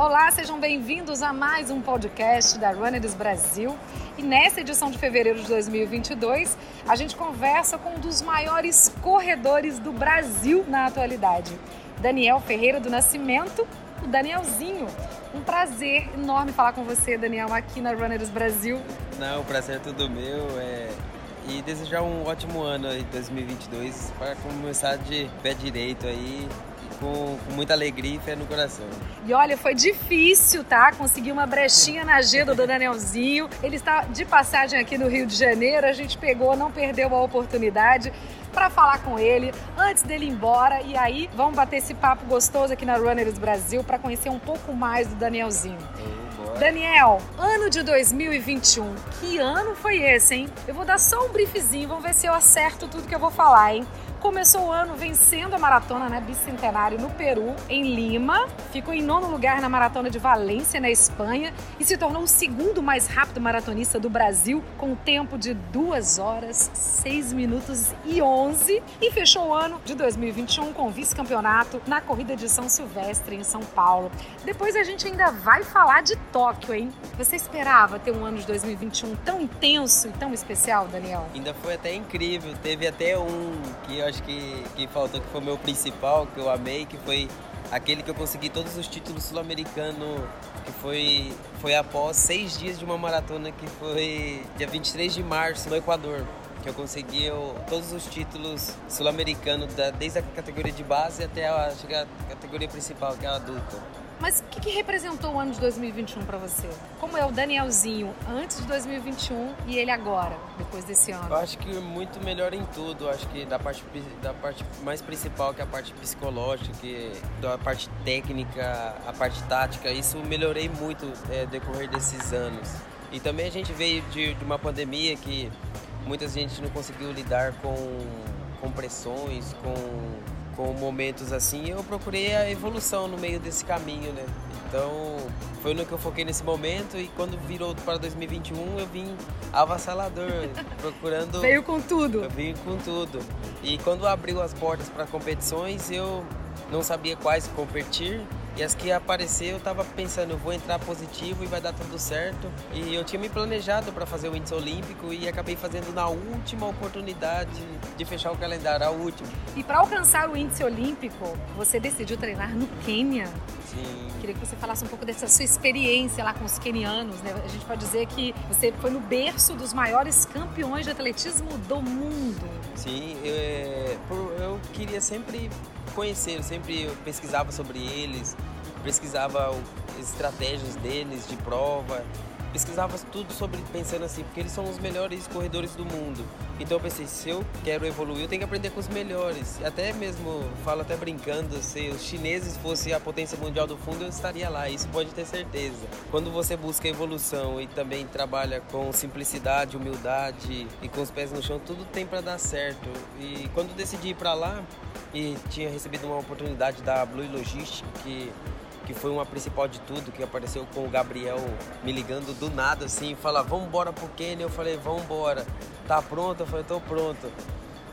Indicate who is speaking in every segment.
Speaker 1: Olá, sejam bem-vindos a mais um podcast da Runners Brasil. E nessa edição de fevereiro de 2022, a gente conversa com um dos maiores corredores do Brasil na atualidade, Daniel Ferreira do Nascimento, o Danielzinho. Um prazer enorme falar com você, Daniel, aqui na Runners Brasil.
Speaker 2: Não, o prazer é tudo meu. É... E desejar um ótimo ano aí, 2022, para começar de pé direito aí com, com, muita alegria e fé no coração.
Speaker 1: E olha, foi difícil, tá? Conseguir uma brechinha na agenda do Danielzinho. Ele está de passagem aqui no Rio de Janeiro, a gente pegou, não perdeu a oportunidade para falar com ele antes dele ir embora. E aí, vamos bater esse papo gostoso aqui na Runners Brasil para conhecer um pouco mais do Danielzinho. Daniel, ano de 2021, que ano foi esse, hein? Eu vou dar só um briefzinho, vamos ver se eu acerto tudo que eu vou falar, hein? Começou o ano vencendo a maratona né, bicentenário no Peru, em Lima. Ficou em nono lugar na maratona de Valência, na Espanha. E se tornou o segundo mais rápido maratonista do Brasil, com um tempo de 2 horas, 6 minutos e 11. E fechou o ano de 2021 com vice-campeonato na corrida de São Silvestre, em São Paulo. Depois a gente ainda vai falar de Tóquio, hein? Você esperava ter um ano de 2021 tão intenso e tão especial, Daniel?
Speaker 2: Ainda foi até incrível. Teve até um que eu acho que, que faltou, que foi o meu principal, que eu amei, que foi aquele que eu consegui todos os títulos sul-americanos, que foi, foi após seis dias de uma maratona, que foi dia 23 de março, no Equador. Que eu consegui eu, todos os títulos sul-americanos, desde a categoria de base até a, a categoria principal, que é a adulta.
Speaker 1: Mas o que, que, representou o ano de 2021 para você? Como é o Danielzinho antes de 2021 e ele agora, depois desse ano?
Speaker 2: Eu acho que muito melhor em tudo. Acho que da parte, da parte mais principal, que é a parte psicológica, que da parte técnica, a parte tática, isso melhorei muito é, decorrer desses anos. E também a gente veio de, de uma pandemia que muita gente não conseguiu lidar com, com pressões, com com momentos assim, eu procurei a evolução no meio desse caminho, né? Então, foi no que eu foquei nesse momento e quando virou para 2021, eu vim avassalador, procurando...
Speaker 1: Veio com tudo.
Speaker 2: Eu vim com tudo. E quando abriu as portas para competições, eu não sabia quais competir, e as que apareceu, eu estava pensando, eu vou entrar positivo e vai dar tudo certo. E eu tinha me planejado para fazer o índice olímpico e acabei fazendo na última oportunidade de fechar o calendário, a última.
Speaker 1: E para alcançar o índice olímpico, você decidiu treinar no Quênia.
Speaker 2: Sim.
Speaker 1: Queria que você falasse um pouco dessa sua experiência lá com os quenianos, né? A gente pode dizer que você foi no berço dos maiores campeões de atletismo do mundo.
Speaker 2: Sim, eu, é, eu queria sempre conhecer, eu sempre pesquisava sobre eles, pesquisava estratégias deles de prova, pesquisava tudo sobre pensando assim, porque eles são os melhores corredores do mundo. Então eu pensei, se eu quero evoluir, eu tenho que aprender com os melhores. Até mesmo, falo até brincando, se os chineses fossem a potência mundial do fundo, eu estaria lá, isso pode ter certeza. Quando você busca evolução e também trabalha com simplicidade, humildade e com os pés no chão, tudo tem para dar certo. E quando decidi ir para lá e tinha recebido uma oportunidade da Blue Logistics, que que foi uma principal de tudo, que apareceu com o Gabriel me ligando do nada assim, fala, vamos embora pro Quênia, eu falei, vamos embora. Tá pronto? Eu falei, tô pronto.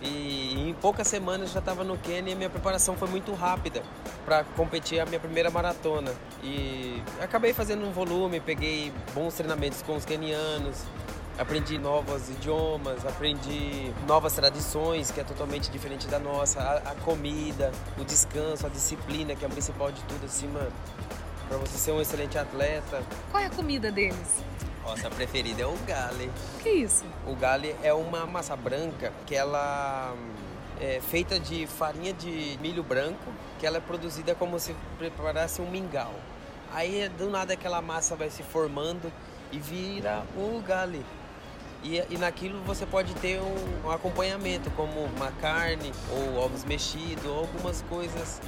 Speaker 2: E em poucas semanas já estava no Quênia e minha preparação foi muito rápida para competir a minha primeira maratona. E acabei fazendo um volume, peguei bons treinamentos com os quenianos, aprendi novos idiomas, aprendi novas tradições, que é totalmente diferente da nossa, a, a comida, o descanso, a disciplina, que é o principal de tudo, assim, mano, pra você ser um excelente atleta.
Speaker 1: Qual é a comida deles?
Speaker 2: Nossa preferida é o gale.
Speaker 1: O que é isso?
Speaker 2: O gale é uma massa branca que ela é feita de farinha de milho branco, que ela é produzida como se preparasse um mingau. Aí do nada aquela massa vai se formando e vira o gale. E, e naquilo você pode ter um, um acompanhamento, como uma carne, ou ovos mexidos, ou algumas coisas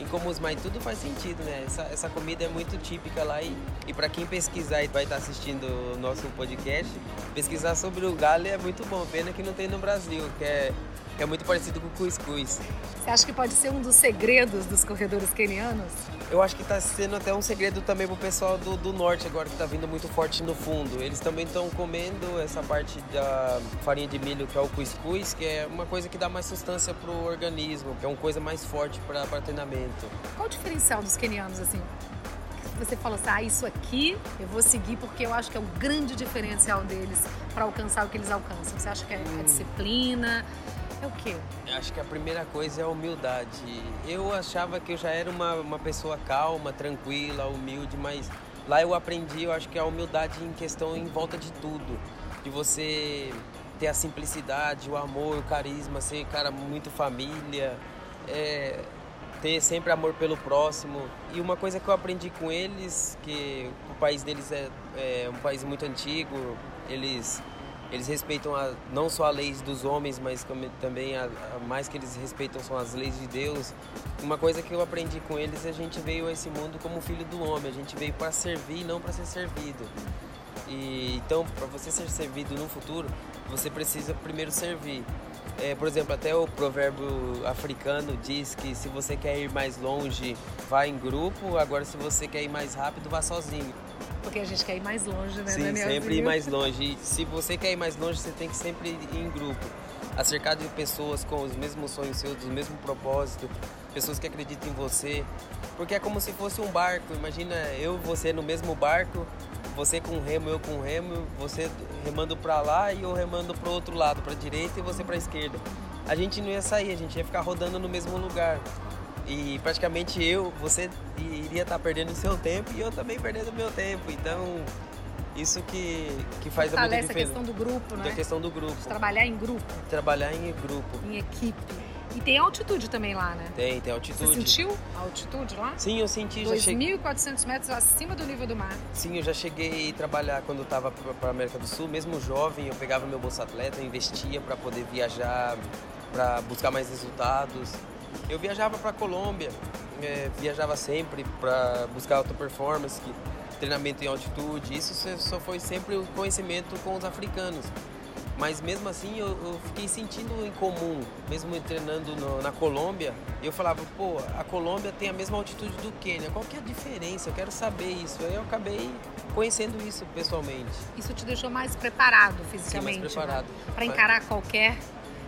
Speaker 2: incomuns, mas tudo faz sentido, né? Essa, essa comida é muito típica lá e, e para quem pesquisar e vai estar assistindo o nosso podcast, pesquisar sobre o galho é muito bom. Pena que não tem no Brasil, que é, é muito parecido com o cuscuz.
Speaker 1: Você acha que pode ser um dos segredos dos corredores kenianos?
Speaker 2: Eu acho que está sendo até um segredo também para o pessoal do, do norte agora que está vindo muito forte no fundo. Eles também estão comendo essa parte da farinha de milho que é o cuscuz, que é uma coisa que dá mais sustância para o organismo, que é uma coisa mais forte para treinamento.
Speaker 1: Qual o diferencial dos kenianos assim? você falou assim, ah, isso aqui eu vou seguir porque eu acho que é o grande diferencial deles para alcançar o que eles alcançam? Você acha que é a disciplina? É o quê?
Speaker 2: Acho que a primeira coisa é a humildade. Eu achava que eu já era uma, uma pessoa calma, tranquila, humilde, mas lá eu aprendi, eu acho que a humildade em questão em volta de tudo. De você ter a simplicidade, o amor, o carisma, ser cara muito família, é, ter sempre amor pelo próximo. E uma coisa que eu aprendi com eles, que o país deles é, é um país muito antigo, eles eles respeitam a, não só as leis dos homens, mas também a, a, mais que eles respeitam são as leis de Deus. Uma coisa que eu aprendi com eles, a gente veio a esse mundo como filho do homem, a gente veio para servir, não para ser servido. E então, para você ser servido no futuro, você precisa primeiro servir. É, por exemplo, até o provérbio africano diz que se você quer ir mais longe, vá em grupo, agora se você quer ir mais rápido, vá sozinho.
Speaker 1: Porque a gente quer ir mais longe, né,
Speaker 2: Sim,
Speaker 1: Danielzinho?
Speaker 2: sempre ir mais longe. E se você quer ir mais longe, você tem que sempre ir em grupo. Acercado de pessoas com os mesmos sonhos seus, do mesmo propósito, pessoas que acreditam em você. Porque é como se fosse um barco. Imagina eu e você no mesmo barco, você com remo, eu com remo, você remando para lá e eu remando para o outro lado, para direita e você para esquerda. A gente não ia sair, a gente ia ficar rodando no mesmo lugar. E praticamente eu, você iria estar tá perdendo seu tempo e eu também perdendo meu tempo. Então, isso que, que faz a muita
Speaker 1: diferença. a questão do grupo, né?
Speaker 2: A questão do grupo.
Speaker 1: De trabalhar em grupo.
Speaker 2: Trabalhar em grupo.
Speaker 1: Em equipe. E tem altitude também lá, né?
Speaker 2: Tem, tem altitude.
Speaker 1: Você sentiu a altitude lá?
Speaker 2: Sim, eu senti.
Speaker 1: 2.400 metros acima do nível do mar.
Speaker 2: Sim, eu já cheguei a trabalhar quando eu estava para a América do Sul. Mesmo jovem, eu pegava meu bolsa atleta, investia para poder viajar, para buscar mais resultados. Eu viajava para Colômbia, é, viajava sempre para buscar alta performance, treinamento em altitude. Isso só foi sempre o conhecimento com os africanos. Mas mesmo assim eu, eu fiquei sentindo em comum, mesmo treinando no, na Colômbia, eu falava, pô, a Colômbia tem a mesma altitude do Quênia, qual que é a diferença? Eu quero saber isso. Aí eu acabei conhecendo isso pessoalmente.
Speaker 1: Isso te deixou mais preparado fisicamente?
Speaker 2: Sim, mais preparado.
Speaker 1: Né? Para encarar qualquer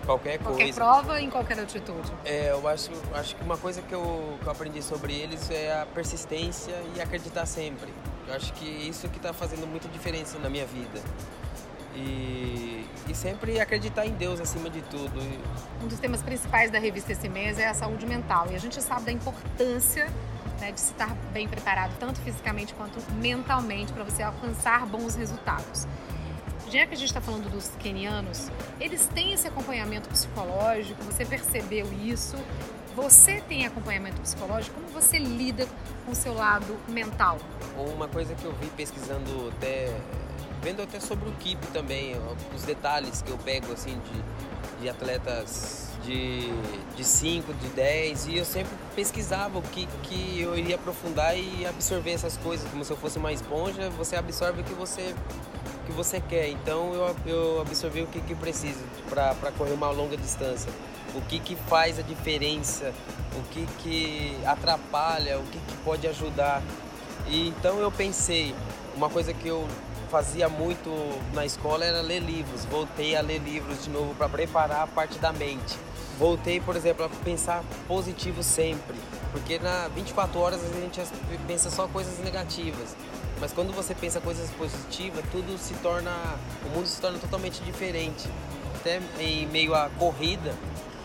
Speaker 2: qualquer,
Speaker 1: qualquer coisa. prova em qualquer altitude.
Speaker 2: É, eu acho, acho que uma coisa que eu, que eu aprendi sobre eles é a persistência e acreditar sempre. Eu acho que isso que está fazendo muita diferença na minha vida. E, e, sempre acreditar em Deus acima de tudo.
Speaker 1: Um dos temas principais da revista esse mês é a saúde mental. E a gente sabe da importância né, de estar bem preparado, tanto fisicamente quanto mentalmente, para você alcançar bons resultados já que a gente está falando dos kenianos, eles têm esse acompanhamento psicológico, você percebeu isso? Você tem acompanhamento psicológico? Como você lida com o seu lado mental?
Speaker 2: Uma coisa que eu vi pesquisando até, vendo até sobre o KIP também, os detalhes que eu pego assim de, de atletas de, de 5, de 10, e eu sempre pesquisava o que, que eu iria aprofundar e absorver essas coisas, como se eu fosse uma esponja, você absorve o que você que você quer. Então eu, eu absorvi o que, que precisa para correr uma longa distância. O que, que faz a diferença, o que, que atrapalha, o que, que pode ajudar. E então eu pensei, uma coisa que eu fazia muito na escola era ler livros. Voltei a ler livros de novo para preparar a parte da mente. Voltei, por exemplo, a pensar positivo sempre, porque na 24 horas a gente pensa só coisas negativas. Mas quando você pensa coisas positivas, tudo se torna, o mundo se torna totalmente diferente. Até em meio à corrida,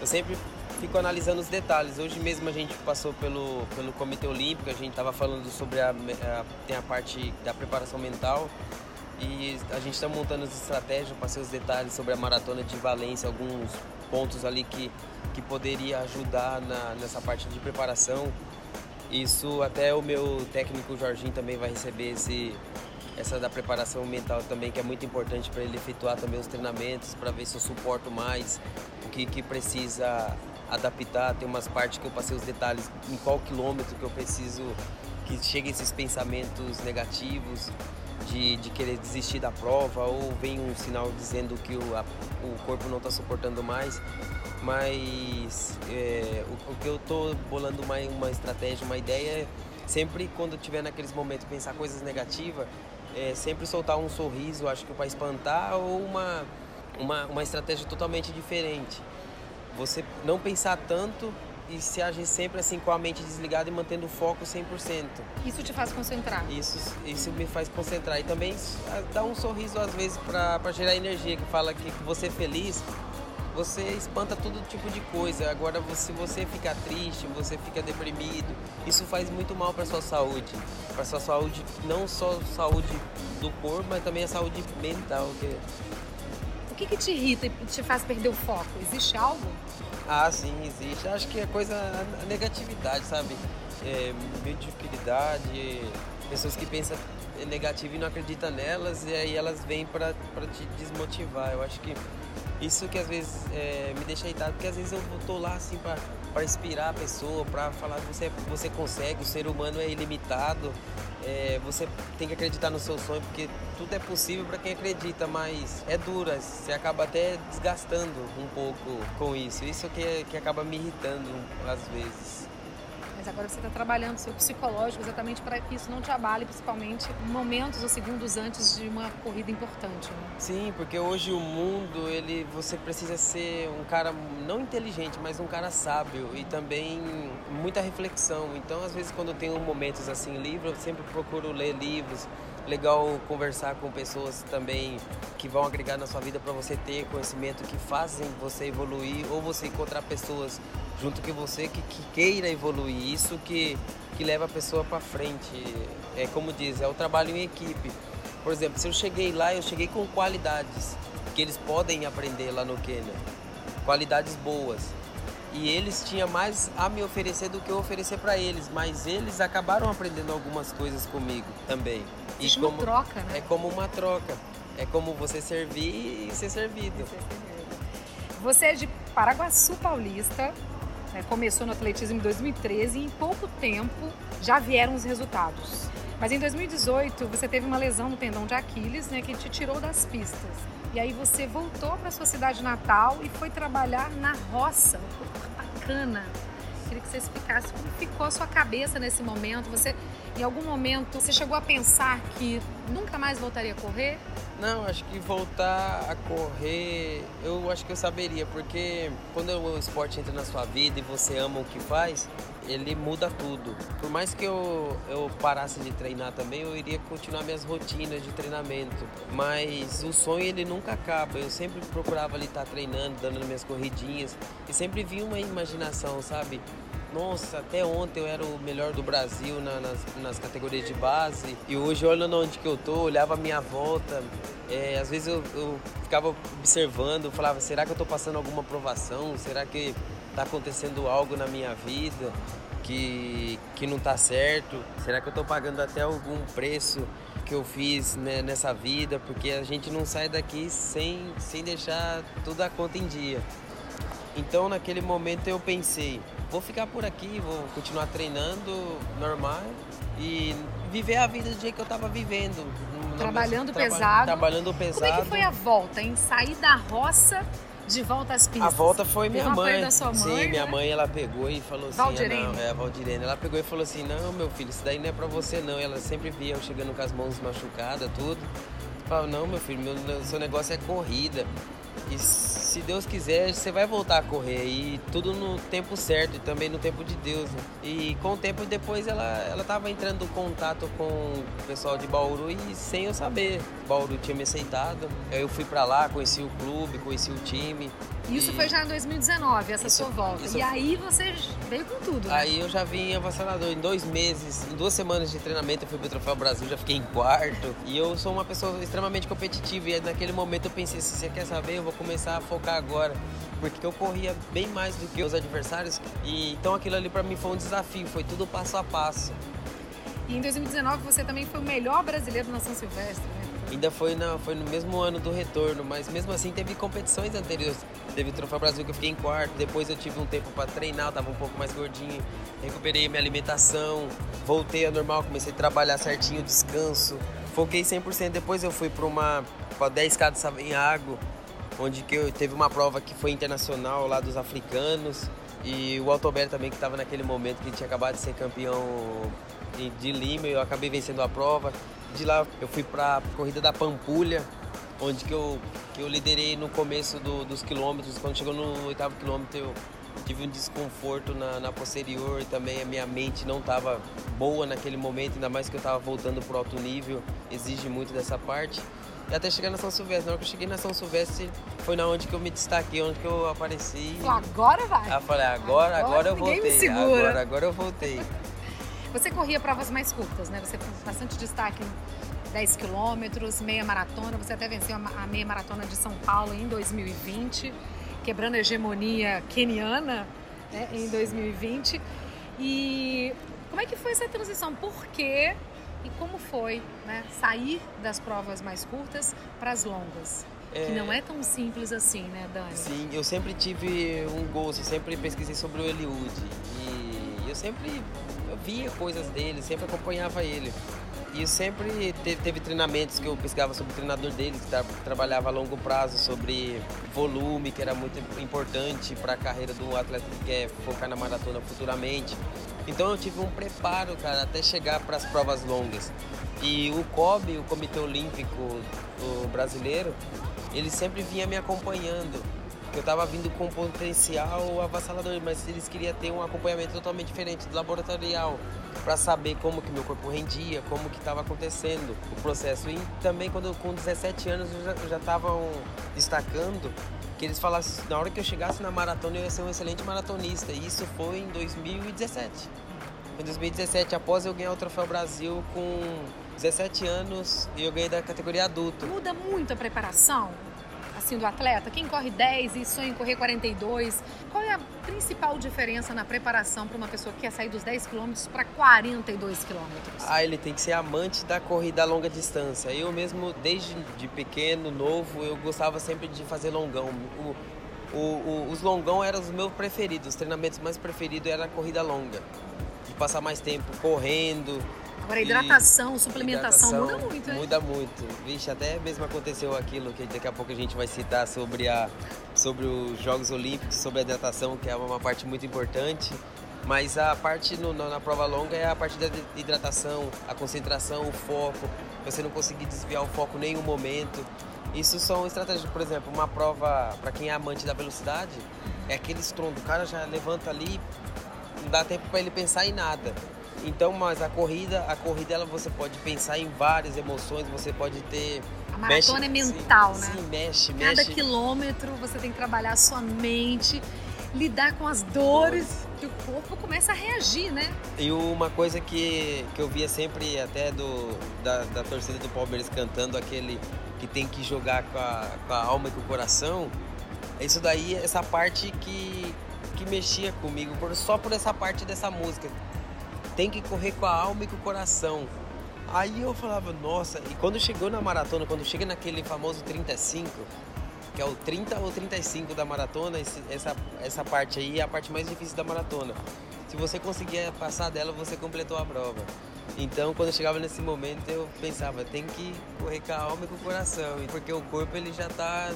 Speaker 2: eu sempre fico analisando os detalhes. Hoje mesmo a gente passou pelo, pelo Comitê Olímpico, a gente estava falando sobre a, a, tem a parte da preparação mental e a gente está montando as estratégias, passei os detalhes sobre a maratona de Valência, alguns pontos ali que, que poderia ajudar na, nessa parte de preparação. Isso até o meu técnico Jorginho também vai receber esse, essa da preparação mental também, que é muito importante para ele efetuar também os treinamentos, para ver se eu suporto mais, o que, que precisa adaptar. Tem umas partes que eu passei os detalhes em qual quilômetro que eu preciso que cheguem esses pensamentos negativos de, de querer desistir da prova ou vem um sinal dizendo que o, a, o corpo não está suportando mais mas é, o, o, que eu tô bolando uma, uma estratégia, uma ideia é sempre quando tiver naqueles momentos pensar coisas negativas, é, sempre soltar um sorriso, acho que para espantar, ou uma, uma, uma estratégia totalmente diferente. Você não pensar tanto e se agir sempre assim com a mente desligada e mantendo o foco 100%.
Speaker 1: Isso te faz concentrar?
Speaker 2: Isso, isso me faz concentrar. E também dá um sorriso às vezes para gerar energia, que fala que você é feliz, você espanta todo tipo de coisa. Agora, se você fica triste, você fica deprimido, isso faz muito mal para sua saúde. Para sua saúde, não só saúde do corpo, mas também a saúde mental. Que...
Speaker 1: O que, que te irrita e te faz perder o foco? Existe algo?
Speaker 2: Ah, sim, existe. Acho que é coisa a negatividade, sabe? É, mediocridade, pessoas que pensam negativo e não acreditam nelas e aí elas vêm para te desmotivar. Eu acho que isso que às vezes é, me deixa irritado, porque às vezes eu tô lá assim para inspirar a pessoa, para falar que você, você consegue, o ser humano é ilimitado, é, você tem que acreditar no seu sonho, porque tudo é possível para quem acredita, mas é dura, você acaba até desgastando um pouco com isso. Isso que, que acaba me irritando às vezes.
Speaker 1: Mas agora você está trabalhando seu psicológico exatamente para que isso não te abale, principalmente momentos ou segundos antes de uma corrida importante. Né?
Speaker 2: Sim, porque hoje o mundo, ele, você precisa ser um cara não inteligente, mas um cara sábio e também muita reflexão. Então, às vezes, quando eu tenho momentos assim livre, eu sempre procuro ler livros legal conversar com pessoas também que vão agregar na sua vida para você ter conhecimento que fazem você evoluir ou você encontrar pessoas junto com você que, que queira evoluir isso que que leva a pessoa para frente é como diz é o trabalho em equipe por exemplo se eu cheguei lá eu cheguei com qualidades que eles podem aprender lá no Quênia qualidades boas e eles tinham mais a me oferecer do que eu oferecer para eles, mas eles acabaram aprendendo algumas coisas comigo também.
Speaker 1: Existe e como, uma troca, né?
Speaker 2: É como uma troca. É como você servir e ser servido.
Speaker 1: Você é de Paraguaçu Paulista, né? começou no atletismo em 2013 e em pouco tempo já vieram os resultados. Mas em 2018 você teve uma lesão no tendão de Aquiles, né, que te tirou das pistas. E aí você voltou para sua cidade natal e foi trabalhar na roça. Queria que você explicasse como ficou a sua cabeça nesse momento. Você, em algum momento, você chegou a pensar que nunca mais voltaria a correr?
Speaker 2: Não, acho que voltar a correr, eu acho que eu saberia, porque quando o esporte entra na sua vida e você ama o que faz, ele muda tudo. Por mais que eu, eu parasse de treinar também, eu iria continuar minhas rotinas de treinamento. Mas o sonho ele nunca acaba. Eu sempre procurava ali estar treinando, dando minhas corridinhas e sempre vi uma imaginação, sabe? Nossa, até ontem eu era o melhor do Brasil na, nas, nas, categorias de base. E hoje, olhando onde que eu tô, olhava a minha volta. É, às vezes eu, eu, ficava observando, falava, será que eu tô passando alguma aprovação? Será que tá acontecendo algo na minha vida que, que não tá certo? Será que eu tô pagando até algum preço que eu fiz né, nessa vida? Porque a gente não sai daqui sem, sem deixar tudo a conta em dia. Então naquele momento eu pensei, vou ficar por aqui, vou continuar treinando normal e viver a vida do jeito que eu estava vivendo.
Speaker 1: Trabalhando pesado.
Speaker 2: trabalhando pesado. Como
Speaker 1: é que foi a volta? Em sair da roça de volta às pistas?
Speaker 2: A volta foi minha mãe.
Speaker 1: Da sua mãe.
Speaker 2: Sim,
Speaker 1: né?
Speaker 2: minha mãe ela pegou e falou assim,
Speaker 1: Valdirene.
Speaker 2: não, é a Valdirene. Ela pegou e falou assim: "Não, meu filho, isso daí não é para você não". Ela sempre via eu chegando com as mãos machucadas, tudo. Falava: "Não, meu filho, meu, seu negócio é corrida". E se Deus quiser, você vai voltar a correr. E tudo no tempo certo e também no tempo de Deus. Né? E com o tempo depois ela, ela tava entrando em contato com o pessoal de Bauru e sem eu saber. Bauru tinha me aceitado. Aí eu fui para lá, conheci o clube, conheci o time.
Speaker 1: Isso e... foi já em 2019, essa isso, sua volta. Isso... E aí você veio com tudo. Né?
Speaker 2: Aí eu já vim avassalador. Em dois meses, em duas semanas de treinamento, eu fui pro Troféu Brasil, já fiquei em quarto. E eu sou uma pessoa extremamente competitiva. E naquele momento eu pensei: se você quer saber, eu vou começar a focar agora. Porque eu corria bem mais do que os adversários. E então aquilo ali para mim foi um desafio, foi tudo passo a passo.
Speaker 1: E em 2019 você também foi o melhor brasileiro na São Silvestre, né?
Speaker 2: Ainda foi, na, foi no mesmo ano do retorno, mas mesmo assim teve competições anteriores. Teve o Troféu Brasil que eu fiquei em quarto, depois eu tive um tempo para treinar, eu tava um pouco mais gordinho, recuperei minha alimentação, voltei ao normal, comecei a trabalhar certinho, descanso. Foquei 100%, depois eu fui para uma pra 10K de Savanhago, onde que eu, teve uma prova que foi internacional lá dos africanos. E o Altober também, que estava naquele momento que tinha acabado de ser campeão de Lima, eu acabei vencendo a prova. De lá eu fui para a corrida da Pampulha, onde que eu, que eu liderei no começo do, dos quilômetros. Quando chegou no oitavo quilômetro, eu, tive um desconforto na, na posterior e também a minha mente não estava boa naquele momento, ainda mais que eu estava voltando para o alto nível, exige muito dessa parte. E até chegar na São Silvestre. Na hora que eu cheguei na São Silvestre, foi na onde que eu me destaquei, onde que eu apareci.
Speaker 1: Agora vai.
Speaker 2: Aí eu falei, agora, agora, agora eu voltei. Agora, agora eu voltei.
Speaker 1: Você corria provas mais curtas, né? Você tem bastante destaque 10 quilômetros, meia maratona. Você até venceu a meia maratona de São Paulo em 2020, quebrando a hegemonia keniana né, em 2020. E como é que foi essa transição? Por quê e como foi né, sair das provas mais curtas para as longas? É... Que não é tão simples assim, né, Dani?
Speaker 2: Sim, eu sempre tive um gosto, sempre pesquisei sobre o Eliud. E eu sempre eu via coisas dele, sempre acompanhava ele. E sempre teve treinamentos que eu pesquisava sobre o treinador dele, que tra trabalhava a longo prazo, sobre volume, que era muito importante para a carreira do atleta que quer focar na maratona futuramente. Então eu tive um preparo, cara, até chegar para as provas longas. E o COB, o Comitê Olímpico Brasileiro, ele sempre vinha me acompanhando. Eu estava vindo com um potencial avassalador, mas eles queriam ter um acompanhamento totalmente diferente do laboratorial, para saber como que meu corpo rendia, como que estava acontecendo o processo. E também quando com 17 anos eu já estava destacando que eles falassem na hora que eu chegasse na maratona eu ia ser um excelente maratonista. E isso foi em 2017. Em 2017, após eu ganhar o Troféu Brasil com 17 anos, eu ganhei da categoria adulto.
Speaker 1: Muda muito a preparação? Assim do atleta? Quem corre 10 e sonha em correr 42, qual é a principal diferença na preparação para uma pessoa que quer sair dos 10 km para 42 km?
Speaker 2: Ah, ele tem que ser amante da corrida a longa distância. Eu mesmo, desde de pequeno, novo, eu gostava sempre de fazer longão. O, o, o, os longão eram os meus preferidos, os treinamentos mais preferidos era a corrida longa. De passar mais tempo correndo,
Speaker 1: Agora, hidratação, e suplementação hidratação muda muito, hein?
Speaker 2: Muda muito. Vixe, até mesmo aconteceu aquilo que daqui a pouco a gente vai citar sobre, a, sobre os Jogos Olímpicos, sobre a hidratação, que é uma parte muito importante. Mas a parte no, na prova longa é a parte da hidratação, a concentração, o foco. Você não conseguir desviar o foco em nenhum momento. Isso são estratégias, por exemplo, uma prova para quem é amante da velocidade, é aquele estrondo. O cara já levanta ali, não dá tempo para ele pensar em nada. Então, mas a corrida, a corrida ela você pode pensar em várias emoções, você pode ter
Speaker 1: a maratona mexe, é mental,
Speaker 2: sim,
Speaker 1: né?
Speaker 2: Sim, mexe,
Speaker 1: Cada
Speaker 2: mexe.
Speaker 1: quilômetro você tem que trabalhar a sua mente, lidar com as dores, que o corpo começa a reagir, né?
Speaker 2: E uma coisa que, que eu via sempre até do, da, da torcida do Palmeiras cantando aquele que tem que jogar com a, com a alma e com o coração, isso daí, essa parte que, que mexia comigo, só por essa parte dessa música tem que correr com a alma e com o coração. Aí eu falava, nossa, e quando chegou na maratona, quando chega naquele famoso 35, que é o 30 ou 35 da maratona, essa, essa parte aí é a parte mais difícil da maratona. Se você conseguir passar dela, você completou a prova. Então, quando eu chegava nesse momento, eu pensava, tem que correr com a alma e com o coração, porque o corpo ele já está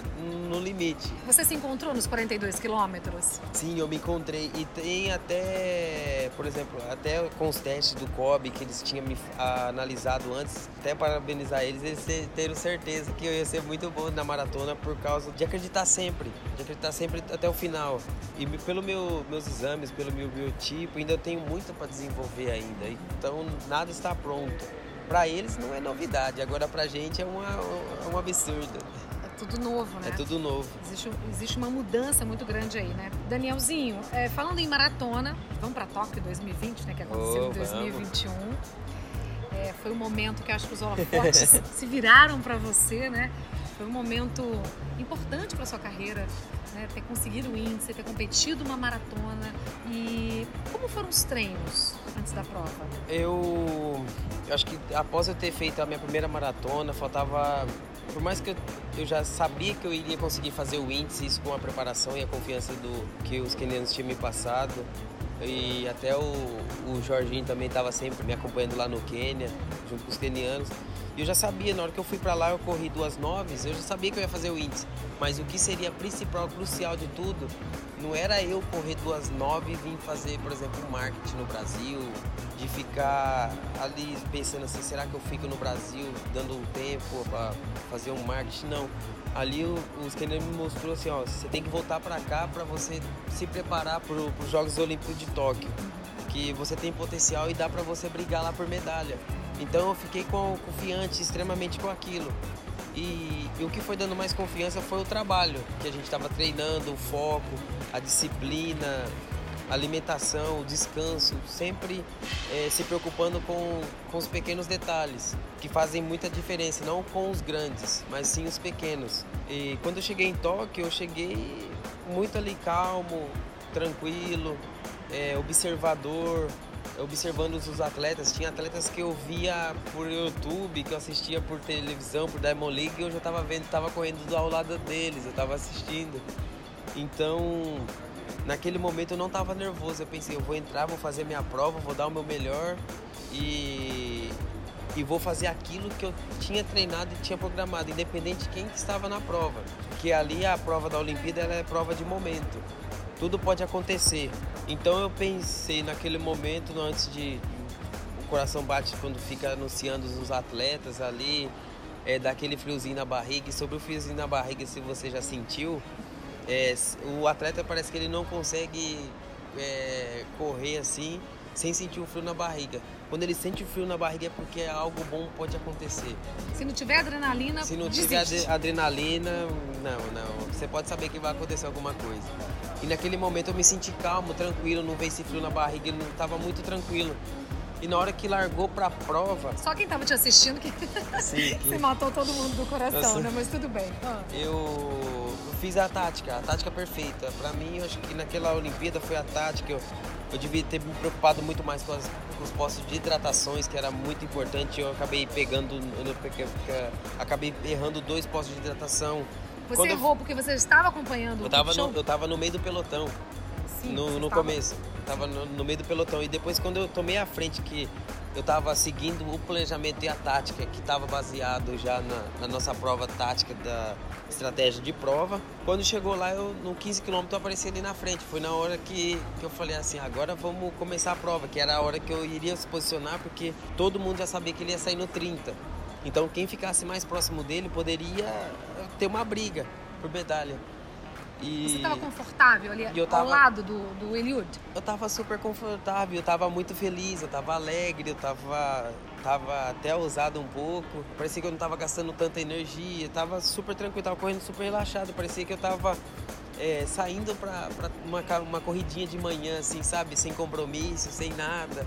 Speaker 2: no limite.
Speaker 1: Você se encontrou nos 42 quilômetros?
Speaker 2: Sim, eu me encontrei e tem até, por exemplo, até com os testes do COB que eles tinham me analisado antes, até parabenizar eles, eles teram certeza que eu ia ser muito bom na maratona por causa de acreditar sempre, de acreditar sempre até o final. E pelo meu, meus exames, pelo meu biotipo, ainda tenho muito para desenvolver ainda. Então, nada está pronto. Para eles não é novidade, agora para a gente é, uma, é um absurdo.
Speaker 1: É tudo novo, né?
Speaker 2: É tudo novo.
Speaker 1: Existe, existe uma mudança muito grande aí, né? Danielzinho, é, falando em maratona, vamos para Tóquio 2020, né? Que aconteceu oh, em 2021. É, foi um momento que acho que os holofotes se viraram para você, né? Foi um momento importante para sua carreira, né? ter conseguido o índice, ter competido uma maratona. E como foram os treinos antes da prova?
Speaker 2: Eu, eu acho que após eu ter feito a minha primeira maratona, faltava. Por mais que eu, eu já sabia que eu iria conseguir fazer o índice, isso com a preparação e a confiança do que os quenianos tinham me passado, e até o, o Jorginho também estava sempre me acompanhando lá no Quênia, junto com os quenianos. E eu já sabia, na hora que eu fui para lá, eu corri duas noves, eu já sabia que eu ia fazer o índice. Mas o que seria principal, crucial de tudo, não era eu correr duas nove e vir fazer, por exemplo, marketing no Brasil, de ficar ali pensando assim, será que eu fico no Brasil dando um tempo para fazer um marketing? Não. Ali o, o Skinner me mostrou assim, ó, você tem que voltar para cá para você se preparar para os Jogos Olímpicos de Tóquio, que você tem potencial e dá para você brigar lá por medalha. Então eu fiquei com, confiante extremamente com aquilo. E, e, o que foi dando mais confiança foi o trabalho, que a gente estava treinando, o foco, a disciplina, a alimentação, o descanso, sempre é, se preocupando com, com os pequenos detalhes, que fazem muita diferença, não com os grandes, mas sim os pequenos. E quando eu cheguei em Tóquio, eu cheguei muito ali calmo, tranquilo, é, observador, observando os atletas. Tinha atletas que eu via por YouTube, que eu assistia por televisão, por Diamond League, e eu já estava vendo, estava correndo ao lado deles, eu estava assistindo. Então, naquele momento eu não estava nervoso. Eu pensei, eu vou entrar, vou fazer minha prova, vou dar o meu melhor e, e vou fazer aquilo que eu tinha treinado e tinha programado, independente de quem que estava na prova. Porque ali a prova da Olimpíada é prova de momento tudo pode acontecer. Então eu pensei naquele momento, antes de. O coração bate quando fica anunciando os atletas ali, é, daquele friozinho na barriga. E sobre o friozinho na barriga, se você já sentiu, é, o atleta parece que ele não consegue é, correr assim sem sentir o frio na barriga. Quando ele sente o frio na barriga é porque algo bom pode acontecer.
Speaker 1: Se não tiver adrenalina,
Speaker 2: Se não
Speaker 1: desiste.
Speaker 2: tiver adrenalina, não, não. Você pode saber que vai acontecer alguma coisa. E naquele momento eu me senti calmo, tranquilo, não veio esse frio na barriga, não estava muito tranquilo. E na hora que largou pra prova.
Speaker 1: Só quem tava te assistindo que,
Speaker 2: Sim, que...
Speaker 1: você matou todo mundo do coração,
Speaker 2: Nossa.
Speaker 1: né? Mas tudo bem. Ah.
Speaker 2: eu fiz a tática, a tática perfeita. Pra mim, eu acho que naquela Olimpíada foi a tática. Eu, eu devia ter me preocupado muito mais com, as, com os postos de hidratações, que era muito importante. Eu acabei pegando, eu peguei- acabei errando dois postos de hidratação.
Speaker 1: Você
Speaker 2: Quando eu-
Speaker 1: errou porque você estava acompanhando
Speaker 2: Eu
Speaker 1: o
Speaker 2: tava,
Speaker 1: show?
Speaker 2: no, eu tava no meio do pelotão.
Speaker 1: Sim,
Speaker 2: no, no
Speaker 1: estava-
Speaker 2: começo. Tava no, no meio do pelotão. E depois quando eu tomei a frente que eu tava seguindo o planejamento e a tática que estava baseado já na, na nossa prova tática da estratégia de prova. Quando chegou lá, eu no 15 km eu apareci ali na frente. Foi na hora que, que eu falei assim, agora vamos começar a prova, que era a hora que eu iria se posicionar, porque todo mundo já sabia que ele ia sair no 30. Então quem ficasse mais próximo dele poderia ter uma briga por medalha. E...
Speaker 1: Você estava confortável ali
Speaker 2: eu
Speaker 1: ao
Speaker 2: tava-
Speaker 1: lado do, do Eliud?
Speaker 2: Eu tava super confortável, eu tava muito feliz, eu tava alegre, eu tava, tava até ousado um pouco. Parecia que eu não tava gastando tanta energia, eu tava super tranquilo, tava correndo super relaxado. Parecia que eu tava é, saindo pra, pra uma, uma corridinha de manhã, assim, sabe? Sem compromisso, sem nada.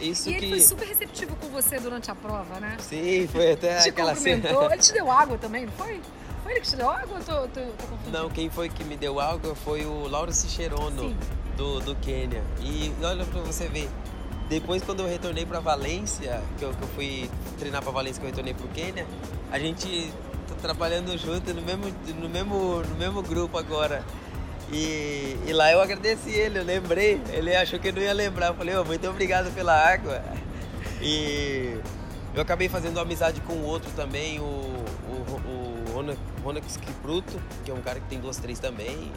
Speaker 2: Isso
Speaker 1: E
Speaker 2: que.
Speaker 1: ele foi super receptivo com você durante a prova, né?
Speaker 2: Sim, foi até
Speaker 1: te
Speaker 2: aquela cena.
Speaker 1: Ele te deu água também, não foi? Foi ele que te deu água ou tô, tô, tô confundindo?
Speaker 2: Não, quem foi que me deu água foi o Lauro Cicherono,
Speaker 1: Sim.
Speaker 2: do, do Quênia. E olha pra você ver, depois quando eu retornei pra Valência, que eu, que eu fui treinar pra Valência, que eu retornei pro Quênia, a gente tá trabalhando junto no mesmo, no mesmo, no mesmo grupo agora. E, e lá eu agradeci ele, eu lembrei. Ele achou que eu não ia lembrar. Eu falei, "Ô, muito obrigado pela água. E eu acabei fazendo amizade com o outro também, o, o Rona- Ronax Kipruto, que é um cara que tem duas, três também.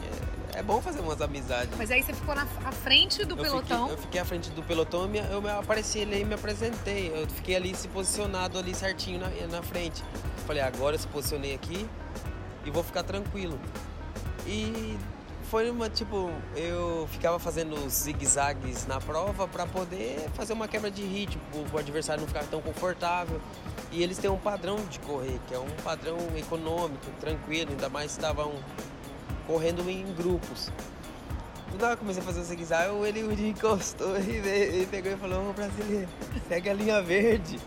Speaker 2: É, é bom fazer umas amizades.
Speaker 1: Mas aí você ficou na à frente do
Speaker 2: eu
Speaker 1: pelotão.
Speaker 2: Fiquei, eu fiquei à frente do pelotão, eu, me, eu me apareci ali e me apresentei. Eu fiquei ali se posicionado ali certinho na, na frente. Falei, agora eu se posicionei aqui e vou ficar tranquilo. E foi uma, tipo, eu ficava fazendo zigue-zagues na prova para poder fazer uma quebra de ritmo, o adversário não ficar tão confortável. E eles têm um padrão de correr, que é um padrão econômico, tranquilo, ainda mais estavam correndo em grupos. Do nada eu comecei a fazer o zigue-zague, o ele encostou e, veio, e pegou e falou, ô brasileiro, segue a linha verde.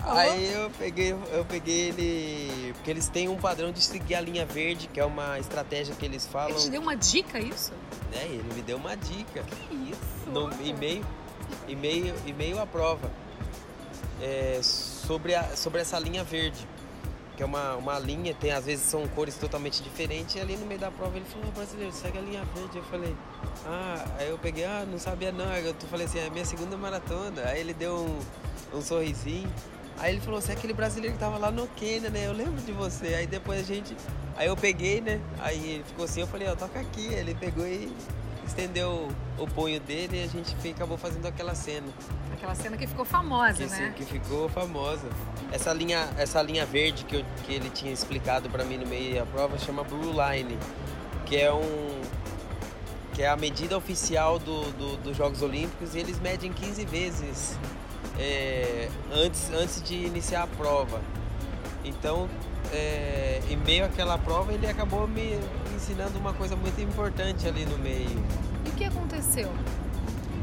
Speaker 2: Aí eu peguei, eu peguei ele. Porque eles têm um padrão de seguir a linha verde, que é uma estratégia que eles falam.
Speaker 1: Ele te deu uma dica, isso?
Speaker 2: né? Ele me deu uma dica.
Speaker 1: Que isso?
Speaker 2: No, e meio, e meio, e meio a prova. É, sobre, a, sobre essa linha verde. Que é uma, uma linha, tem às vezes são cores totalmente diferentes. E ali no meio da prova ele falou, "Ô, brasileiro, segue a linha verde. Eu falei, ah, aí eu peguei, ah, não sabia não. Aí eu falei assim, é a minha segunda maratona. Aí ele deu um, um sorrisinho. Aí ele falou, você é aquele brasileiro que tava lá no Quênia, né? Eu lembro de você. Aí depois a gente. Aí eu peguei, né? Aí ficou assim, eu falei, ó, toca aqui. Ele pegou e estendeu o punho dele e a gente acabou fazendo aquela cena.
Speaker 1: Aquela cena que ficou famosa,
Speaker 2: que,
Speaker 1: né?
Speaker 2: Que ficou famosa. Essa linha, essa linha verde que, eu, que ele tinha explicado para mim no meio da prova chama Blue Line, que é um que é a medida oficial do, do, dos Jogos Olímpicos e eles medem 15 vezes é, antes, antes de iniciar a prova. Então, é, em meio àquela prova, ele acabou me ensinando uma coisa muito importante ali no meio.
Speaker 1: E o que aconteceu?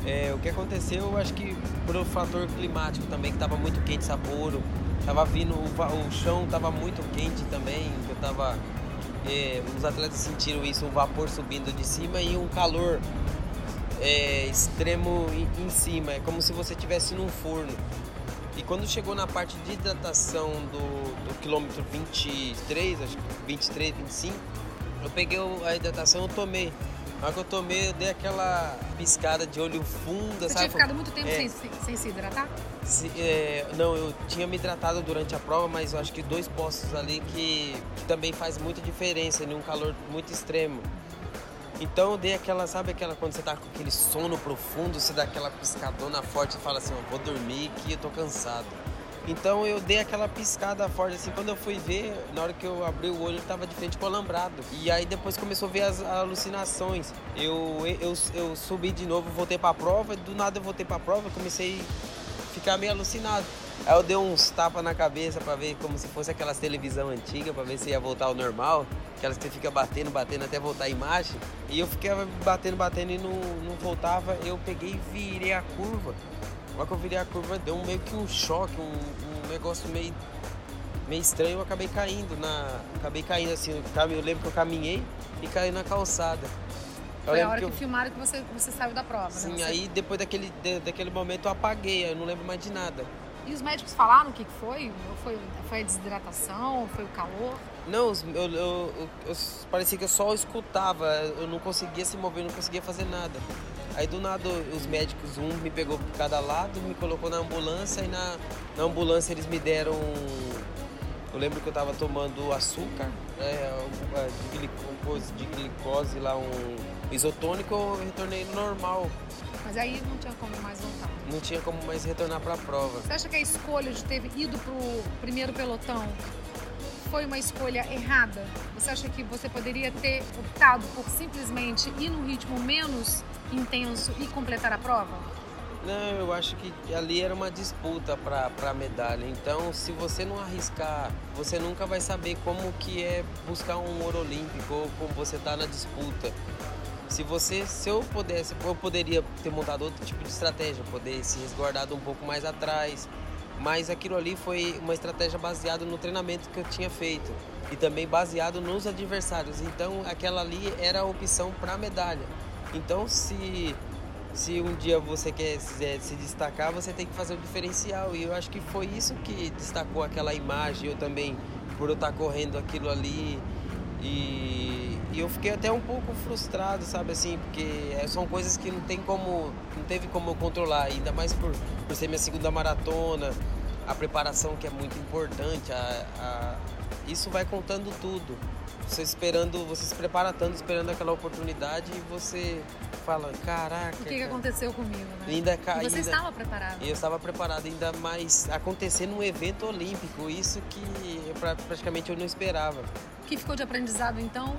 Speaker 2: É, o que aconteceu, eu acho que por o fator climático também, que estava muito quente Sapporo, tava vindo, o, o chão estava muito quente também, eu tava, é, os atletas sentiram isso, o vapor subindo de cima e um calor é, extremo em, em cima, é como se você estivesse num forno. E quando chegou na parte de hidratação do, do quilômetro 23, acho que 23, 25, eu peguei a hidratação e tomei. Na hora que eu tomei, eu dei aquela piscada de olho funda,
Speaker 1: Você
Speaker 2: sabe?
Speaker 1: tinha ficado muito tempo é, sem, sem, se hidratar?
Speaker 2: Se, é, não, eu tinha me hidratado durante a prova, mas eu acho que dois postos ali que, que também faz muita diferença em um calor muito extremo. Então eu dei aquela, sabe aquela quando você tá com aquele sono profundo, você dá aquela piscadona forte e fala assim, vou dormir que eu tô cansado. Então eu dei aquela piscada forte, assim, quando eu fui ver, na hora que eu abri o olho, ele tava de frente com o alambrado. E aí depois começou a ver as alucinações. Eu, eu, eu subi de novo, voltei pra prova, do nada eu voltei pra prova, comecei a ficar meio alucinado. Aí eu dei uns tapas na cabeça para ver como se fosse aquelas televisão antiga, para ver se ia voltar ao normal. Aquelas que fica batendo, batendo até voltar a imagem. E eu ficava batendo, batendo e não, não voltava. Eu peguei e virei a curva. Na que eu virei a curva, deu meio que um choque, um, um negócio meio, meio estranho. Eu acabei caindo na. Acabei caindo assim. Eu lembro que eu caminhei e caí na calçada.
Speaker 1: Foi a hora que, eu... filmaram que você, você saiu da prova,
Speaker 2: Sim,
Speaker 1: né?
Speaker 2: Sim, aí depois daquele, de, daquele momento eu apaguei, eu não lembro mais de nada.
Speaker 1: E os médicos falaram o que foi? Foi, foi a desidratação? Foi o calor?
Speaker 2: Não, eu, eu, eu, eu, parecia que eu só escutava, eu não conseguia se mover, não conseguia fazer nada. Aí do nada os médicos, um me pegou por cada lado, me colocou na ambulância e na, na ambulância eles me deram. Eu lembro que eu estava tomando açúcar, é, de, glicose, de glicose lá, um isotônico, eu retornei normal.
Speaker 1: Mas aí não tinha como mais voltar.
Speaker 2: Não tinha como mais retornar para a prova.
Speaker 1: Você acha que a escolha de ter ido para o primeiro pelotão foi uma escolha errada? Você acha que você poderia ter optado por simplesmente ir num ritmo menos intenso e completar a prova?
Speaker 2: Não, eu acho que ali era uma disputa para a medalha. Então, se você não arriscar, você nunca vai saber como que é buscar um ouro olímpico ou como você está na disputa. Se você, se eu pudesse, eu poderia ter montado outro tipo de estratégia, poder se resguardado um pouco mais atrás. Mas aquilo ali foi uma estratégia baseada no treinamento que eu tinha feito e também baseado nos adversários. Então, aquela ali era a opção para medalha. Então, se se um dia você quer se destacar, você tem que fazer o diferencial. E eu acho que foi isso que destacou aquela imagem. Eu também, por eu estar correndo aquilo ali, e, e, eu fiquei até um pouco frustrado, sabe assim, porque é, são coisas que não tem como, não teve como eu controlar, ainda mais por, por ser minha segunda maratona, a preparação que é muito importante, a, a, isso vai contando tudo. Você esperando, você se prepara tanto esperando aquela oportunidade e você fala, caraca.
Speaker 1: O que, que aconteceu comigo, né?
Speaker 2: Ainda,
Speaker 1: e você
Speaker 2: ainda,
Speaker 1: estava preparado.
Speaker 2: Eu estava preparado, ainda mais acontecer num evento olímpico, isso que eu, praticamente eu não esperava.
Speaker 1: O que ficou de aprendizado então?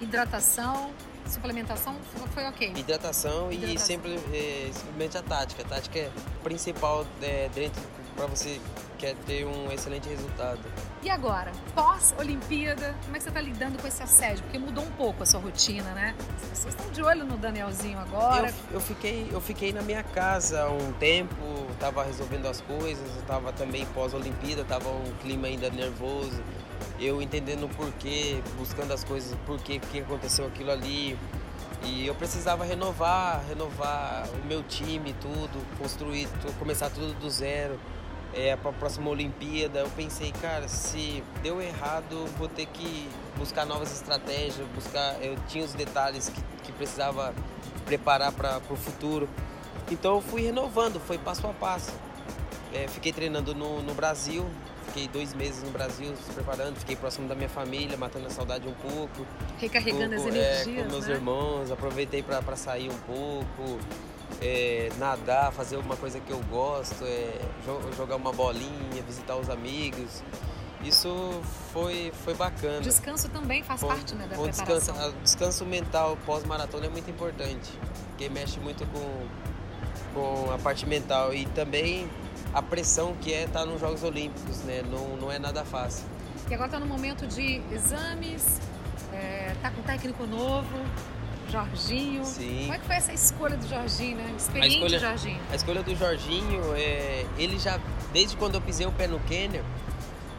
Speaker 1: Hidratação, suplementação foi ok?
Speaker 2: Hidratação, Hidratação. e sempre é, simplesmente a tática. A tática é principal é, dentro para você quer ter um excelente resultado.
Speaker 1: E agora, pós-Olimpíada, como é que você está lidando com esse assédio? Porque mudou um pouco a sua rotina, né? Pessoas estão de olho no Danielzinho agora.
Speaker 2: Eu, eu fiquei, eu fiquei na minha casa um tempo, estava resolvendo as coisas, estava também pós-Olimpíada, estava um clima ainda nervoso. Eu entendendo o porquê, buscando as coisas, porquê, que aconteceu aquilo ali. E eu precisava renovar, renovar o meu time, tudo, construir, começar tudo do zero é, para a próxima Olimpíada, eu pensei, cara, se deu errado, vou ter que buscar novas estratégias, buscar. Eu tinha os detalhes que, que precisava preparar para o futuro. Então eu fui renovando, foi passo a passo. é, fiquei treinando no, no Brasil, fiquei dois meses no Brasil se preparando, fiquei próximo da minha família, matando a saudade um pouco.
Speaker 1: Recarregando as energias.
Speaker 2: É, com meus
Speaker 1: né?
Speaker 2: irmãos, aproveitei para sair um pouco, é, nadar, fazer uma coisa que eu gosto, é, jo- jogar uma bolinha, visitar os amigos. Isso foi, foi bacana.
Speaker 1: Descanso também faz parte né, da
Speaker 2: um
Speaker 1: preparação.
Speaker 2: descanso, a- descanso mental pós-maratona é muito importante, porque mexe muito com, com a parte mental e também a pressão que é estar nos Jogos Olímpicos, né? Não, não é nada fácil.
Speaker 1: E agora está no momento de exames, é, tá com técnico novo, Jorginho.
Speaker 2: Sim.
Speaker 1: Como é que foi essa escolha do Jorginho, né? Experiente
Speaker 2: escolha-
Speaker 1: Jorginho.
Speaker 2: A escolha do Jorginho, é, ele já, desde quando eu pisei o pé no Quênia,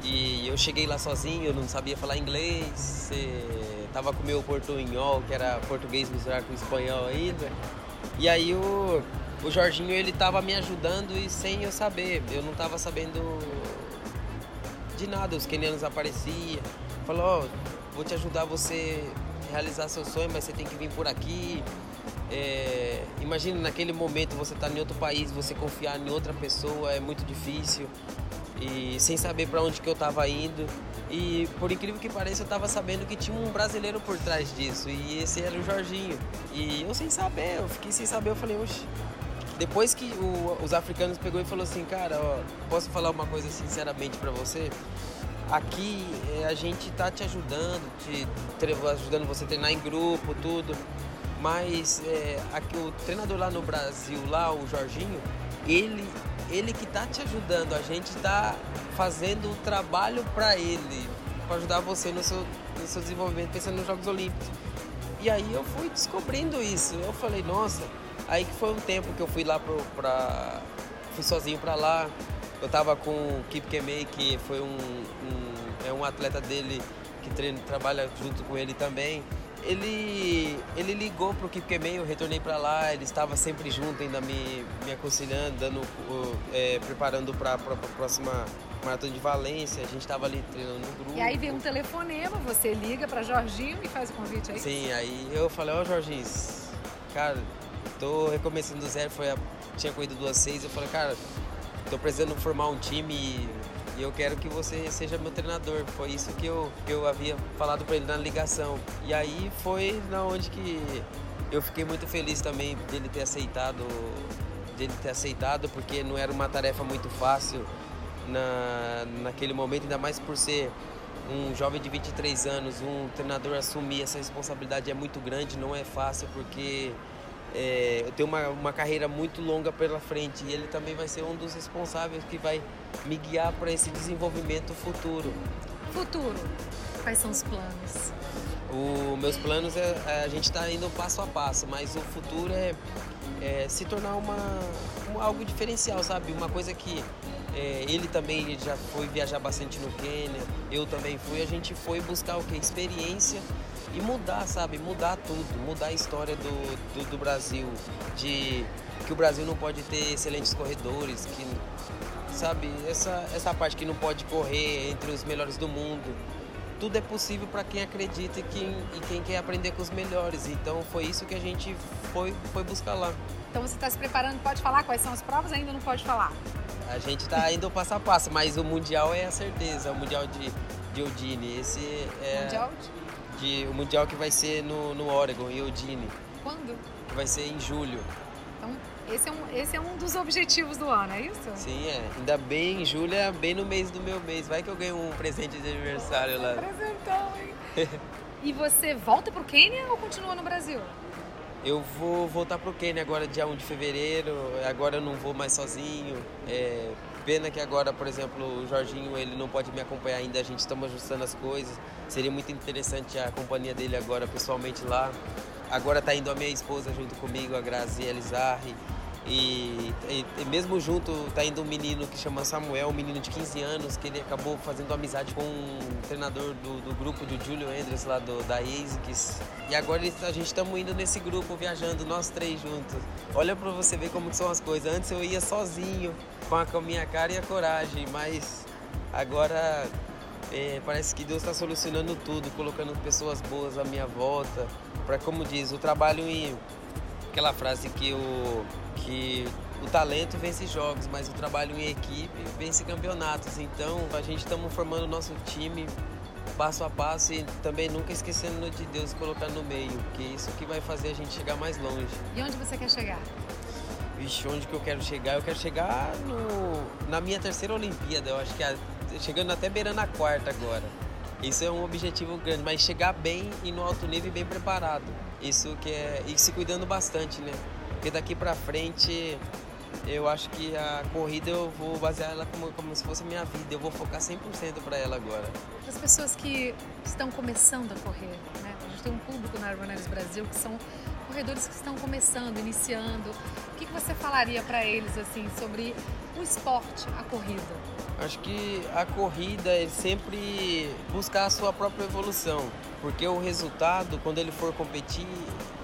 Speaker 2: e eu cheguei lá sozinho, eu não sabia falar inglês, tava com meu portunhol, que era português misturado com espanhol ainda. E aí o, o Jorginho, ele tava me ajudando e sem eu saber, eu não tava sabendo de nada, os quenianos apareciam, falou, ó, vou te ajudar você realizar seu sonho, mas você tem que vir por aqui. É, imagina naquele momento você tá em outro país, você confiar em outra pessoa é muito difícil e sem saber para onde que eu tava indo. E por incrível que pareça, eu tava sabendo que tinha um brasileiro por trás disso e esse era o Jorginho. E eu sem saber, eu fiquei sem saber, eu falei, oxe. Depois que o- os africanos pegou e falou assim, cara, ó, posso falar uma coisa sinceramente para você? Aqui eh, a gente tá te ajudando, te ajudando você a treinar em grupo, tudo. Mas é, aqui, o treinador lá no Brasil, lá o Jorginho, ele, ele que tá te ajudando, a gente tá fazendo o trabalho para ele, para ajudar você no seu, no seu desenvolvimento, pensando nos Jogos Olímpicos. E aí eu fui descobrindo isso. Eu falei, nossa, aí que foi um tempo que eu fui lá pro, pra. fui sozinho pra lá. Eu tava com o Kip Kemei, que foi um, um- é um atleta dele que treina, trabalha junto com ele também. Ele, ele ligou pro Kip Kemei, eu retornei pra lá, ele estava sempre junto, ainda me, me aconselhando, dando, é, preparando pra, pra próxima maratona de Valência. A gente tava ali treinando no grupo.
Speaker 1: E aí vem um telefonema, você liga para Jorginho e faz o convite aí.
Speaker 2: Sim, aí eu falei, ó Jorginho, cara, tô recomeçando do zero, foi a- tinha corrido duas seis, eu falei, cara, tô precisando formar um time e, eu quero que você seja meu treinador. Foi isso que eu, que eu havia falado pra ele na ligação. E aí foi na onde que eu fiquei muito feliz também dele ter aceitado, dele ter aceitado, porque não era uma tarefa muito fácil na, naquele momento, ainda mais por ser um jovem de 23 anos, um treinador assumir essa responsabilidade é muito grande, não é fácil, porque é, eu tenho uma, uma carreira muito longa pela frente e ele também vai ser um dos responsáveis que vai me guiar para esse desenvolvimento futuro.
Speaker 1: Futuro. Quais são os planos?
Speaker 2: Os meus planos é, é- a gente está indo passo a passo, mas o futuro é, é se tornar uma, um- algo diferencial, sabe? Uma coisa que é, ele também já foi viajar bastante no Quênia, eu também fui. A gente foi buscar o que? Experiência e mudar, sabe? Mudar tudo, mudar a história do, do, do Brasil, de que o Brasil não pode ter excelentes corredores, que sabe essa essa parte que não pode correr entre os melhores do mundo tudo é possível para quem acredita e quem, e quem quer aprender com os melhores. Então foi isso que a gente foi, foi buscar lá.
Speaker 1: Então você está se preparando, pode falar quais são as provas? Ainda não pode falar.
Speaker 2: A gente está indo passo a passo, mas o Mundial é a certeza, o Mundial de, de Eudine. Esse é
Speaker 1: Mundial?
Speaker 2: De, o Mundial que vai ser no, no Oregon, em Eudine,
Speaker 1: Quando?
Speaker 2: que vai ser em julho.
Speaker 1: Então, esse é, um, esse é um dos objetivos do ano, é isso?
Speaker 2: Sim, é. Ainda bem em julho, é bem no mês do meu mês. Vai que eu ganho um presente de aniversário lá.
Speaker 1: Presentão, hein? e você volta pro Quênia ou continua no Brasil?
Speaker 2: Eu vou voltar pro Quênia agora dia 1 de fevereiro, agora eu não vou mais sozinho. É, pena que agora, por exemplo, o Jorginho ele não pode me acompanhar ainda, a gente estamos ajustando as coisas. Seria muito interessante a companhia dele agora pessoalmente lá. Agora tá indo a minha esposa junto comigo, a Graziele Zarri. E, e- e mesmo junto tá indo um menino que chama Samuel, um menino de 15 anos, que ele acabou fazendo amizade com um treinador do, do grupo de Julio Andres lá do, da ASICS. E agora ele- a gente estamos indo nesse grupo, viajando, nós três juntos. Olha pra você ver como são as coisas. Antes eu ia sozinho, com a, com a minha cara e a coragem, mas agora é, parece que Deus está solucionando tudo, colocando pessoas boas à minha volta. Para como diz, o trabalho em aquela frase que o que o talento vence jogos, mas o trabalho em equipe vence campeonatos. Então a gente estamos formando o nosso time passo a passo e também nunca esquecendo de Deus colocar no meio, que é isso que vai fazer a gente chegar mais longe.
Speaker 1: E onde você quer chegar?
Speaker 2: Vixe, onde que eu quero chegar? Eu quero chegar no, na minha terceira Olimpíada, eu acho que a, chegando até beirando a quarta agora. Isso é um objetivo grande, mas chegar bem e no alto nível e bem preparado. Isso que é. E se cuidando bastante, né? Porque daqui pra frente eu acho que a corrida eu vou basear ela como, como se fosse minha vida. Eu vou focar 100% para ela agora.
Speaker 1: As pessoas que estão começando a correr, né? A gente tem um público na Runners Brasil que são corredores que estão começando, iniciando. O que, que você falaria para eles assim sobre o esporte, a corrida?
Speaker 2: Acho que a corrida é sempre buscar a sua própria evolução, porque o resultado, quando ele for competir,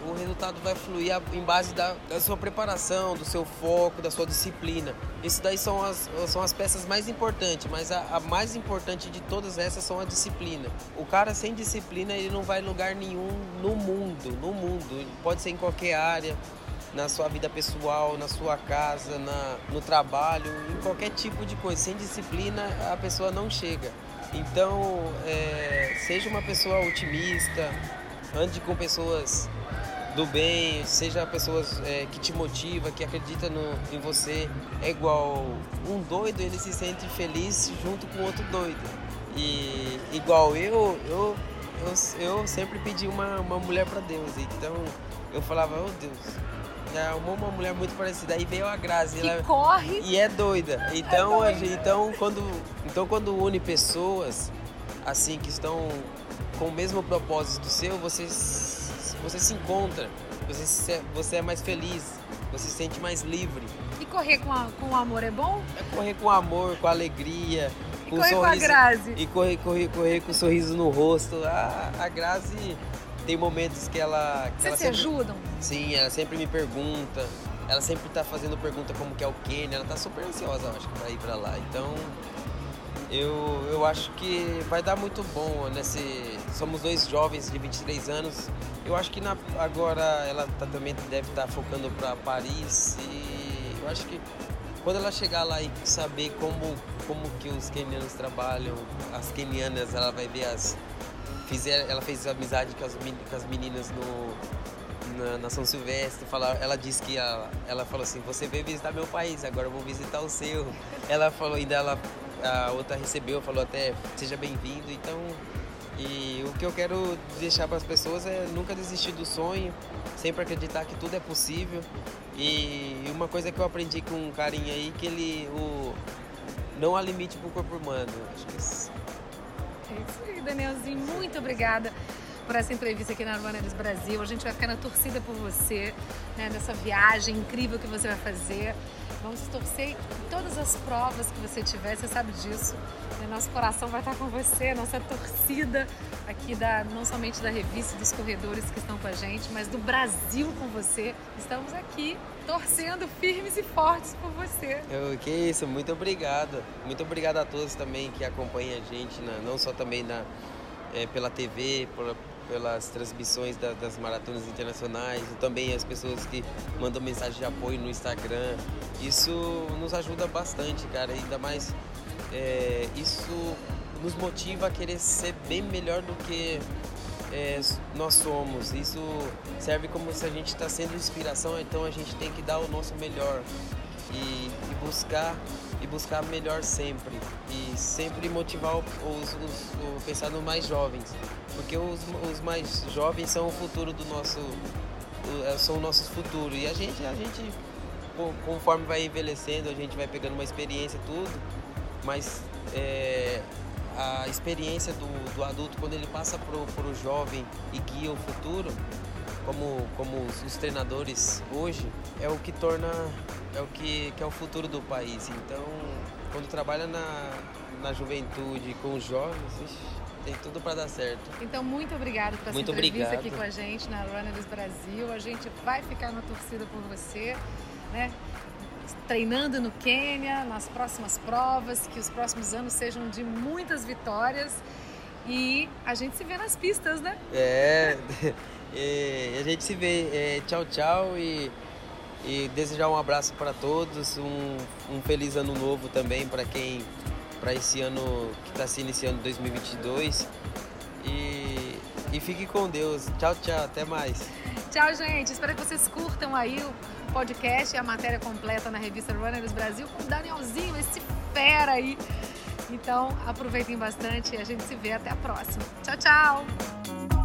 Speaker 2: o resultado vai fluir em base da, da, sua preparação, do seu foco, da sua disciplina. Isso daí são as, são as peças mais importantes, mas a, a mais importante de todas essas são a disciplina. O cara sem disciplina, ele não vai em lugar nenhum no mundo, no mundo. Pode ser em qualquer área, na sua vida pessoal, na sua casa, na, no trabalho, em qualquer tipo de coisa. Sem disciplina, a pessoa não chega. Então, é, seja uma pessoa otimista, ande com pessoas do bem, seja pessoas é, que te motiva, que acredita no, em você. É igual um doido, ele se sente feliz junto com outro doido. E igual eu, eu, eu, eu sempre pedi uma, uma mulher para Deus. Então eu falava, oh Deus, arrumou uma mulher muito parecida. Aí veio a Grazi.
Speaker 1: Que
Speaker 2: ela,
Speaker 1: corre.
Speaker 2: E é doida. Então, é doida. então, quando, então quando une pessoas assim que estão com o mesmo propósito seu, você, você se encontra. Você, você é mais feliz. Você se sente mais livre.
Speaker 1: E correr com, a, com amor é bom?
Speaker 2: É correr com amor, com alegria.
Speaker 1: E com correr sorriso, com a Grazi.
Speaker 2: E correr, correr, correr com um sorriso no rosto. A, a Grazi tem momentos que ela. Que
Speaker 1: Vocês
Speaker 2: ela
Speaker 1: se
Speaker 2: sempre,
Speaker 1: ajudam?
Speaker 2: Sim, ela sempre me pergunta. Ela sempre tá fazendo pergunta como que é o Quênia. Ela tá super ansiosa, eu acho, pra ir pra lá. Então, eu, eu acho que vai dar muito bom nesse. Somos dois jovens de 23 anos. Eu acho que na, agora ela tá, também deve estar tá focando para Paris. E eu acho que quando ela chegar lá e saber como, como que os quenianos trabalham, as quenianas, ela vai ver as fizer, ela fez amizade com as, com as meninas no, na, na, São Silvestre. Fala, ela disse que ela falou assim: Você veio visitar meu país, agora eu vou visitar o seu. Ela falou, ainda ela, a outra recebeu, falou até: Seja bem-vindo. Então, e o que eu quero deixar para as pessoas é nunca desistir do sonho, sempre acreditar que tudo é possível. E uma coisa que eu aprendi com um carinha aí, que ele. O, não há limite para o corpo humano. Acho que isso
Speaker 1: é Danielzinho. Muito obrigada por essa entrevista aqui na Runners Brasil. A gente vai ficar na torcida por você, né, nessa viagem incrível que você vai fazer. Vamos torcer em todas as provas que você tiver, você sabe disso. Nosso coração vai estar com você, nossa torcida aqui da não somente da revista dos corredores que estão com a gente, mas do Brasil com você. Estamos aqui torcendo firmes e fortes por você.
Speaker 2: Eu, que isso, muito obrigado. Muito obrigado a todos também que acompanham a gente, né? não só também na, é, pela TV, por, pelas transmissões da, das maratonas internacionais, e também as pessoas que mandam mensagem de apoio no Instagram. Isso nos ajuda bastante, cara, ainda mais é, isso nos motiva a querer ser bem melhor do que é, nós somos. Isso serve como se a gente está sendo inspiração, então a gente tem que dar o nosso melhor e, e buscar e buscar melhor sempre. E sempre motivar os, os, os pensar nos mais jovens, porque os, os mais jovens são o futuro do nosso é, são o nosso futuro. E a gente a gente conforme vai envelhecendo a gente vai pegando uma experiência tudo. Mas é, a experiência do, do, adulto quando ele passa para o jovem e guia o futuro, como, como os, treinadores hoje, é o que torna, é o que, que é o futuro do país. Então, quando trabalha na, na juventude com os jovens, tem tudo para dar certo.
Speaker 1: Então, muito obrigado por essa muito entrevista obrigado. aqui com a gente na Runners Brasil. A gente vai ficar na torcida por você, né? treinando no Quênia, nas próximas provas, que os próximos anos sejam de muitas vitórias e a gente se vê nas pistas, né?
Speaker 2: É, a gente se vê. É, tchau, tchau e E desejar um abraço para todos, um, um feliz ano novo também para quem, para esse ano que está se iniciando 2022. E, e fique com Deus. Tchau, tchau. Até mais.
Speaker 1: Tchau, gente. Espero que vocês curtam aí o podcast e a matéria completa na revista Runners Brasil com o Danielzinho, esse fera aí. Então, aproveitem bastante e a gente se vê até a próxima. Tchau, tchau!